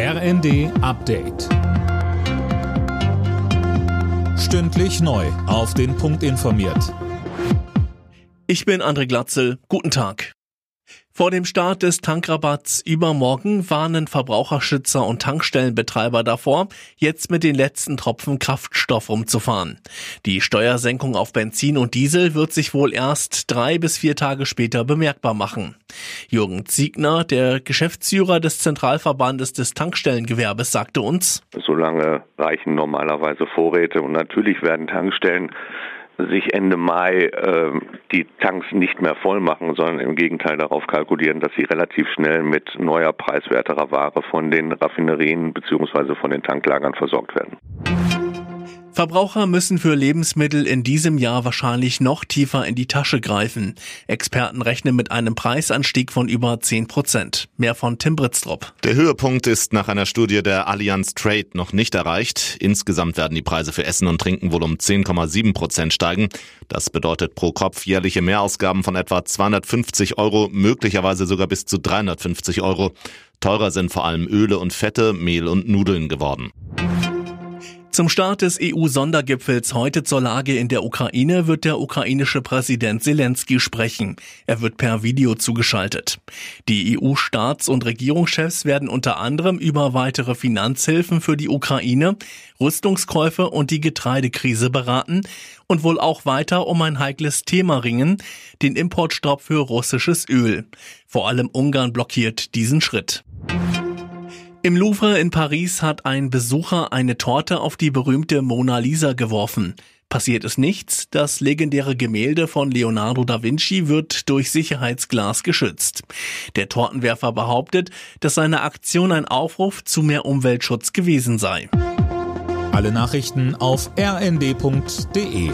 RND Update. Stündlich neu. Auf den Punkt informiert. Ich bin André Glatzel. Guten Tag. Vor dem Start des Tankrabatts übermorgen warnen Verbraucherschützer und Tankstellenbetreiber davor, jetzt mit den letzten Tropfen Kraftstoff umzufahren. Die Steuersenkung auf Benzin und Diesel wird sich wohl erst drei bis vier Tage später bemerkbar machen. Jürgen Ziegner, der Geschäftsführer des Zentralverbandes des Tankstellengewerbes, sagte uns, Solange reichen normalerweise Vorräte und natürlich werden Tankstellen sich Ende Mai äh, die Tanks nicht mehr voll machen, sondern im Gegenteil darauf kalkulieren, dass sie relativ schnell mit neuer preiswerterer Ware von den Raffinerien bzw. von den Tanklagern versorgt werden. Verbraucher müssen für Lebensmittel in diesem Jahr wahrscheinlich noch tiefer in die Tasche greifen. Experten rechnen mit einem Preisanstieg von über 10 Prozent. Mehr von Tim Britztrup. Der Höhepunkt ist nach einer Studie der Allianz Trade noch nicht erreicht. Insgesamt werden die Preise für Essen und Trinken wohl um 10,7 Prozent steigen. Das bedeutet pro Kopf jährliche Mehrausgaben von etwa 250 Euro, möglicherweise sogar bis zu 350 Euro. Teurer sind vor allem Öle und Fette, Mehl und Nudeln geworden. Zum Start des EU-Sondergipfels heute zur Lage in der Ukraine wird der ukrainische Präsident Zelensky sprechen. Er wird per Video zugeschaltet. Die EU-Staats- und Regierungschefs werden unter anderem über weitere Finanzhilfen für die Ukraine, Rüstungskäufe und die Getreidekrise beraten und wohl auch weiter um ein heikles Thema ringen, den Importstopp für russisches Öl. Vor allem Ungarn blockiert diesen Schritt. Im Louvre in Paris hat ein Besucher eine Torte auf die berühmte Mona Lisa geworfen. Passiert ist nichts, das legendäre Gemälde von Leonardo da Vinci wird durch Sicherheitsglas geschützt. Der Tortenwerfer behauptet, dass seine Aktion ein Aufruf zu mehr Umweltschutz gewesen sei. Alle Nachrichten auf rnd.de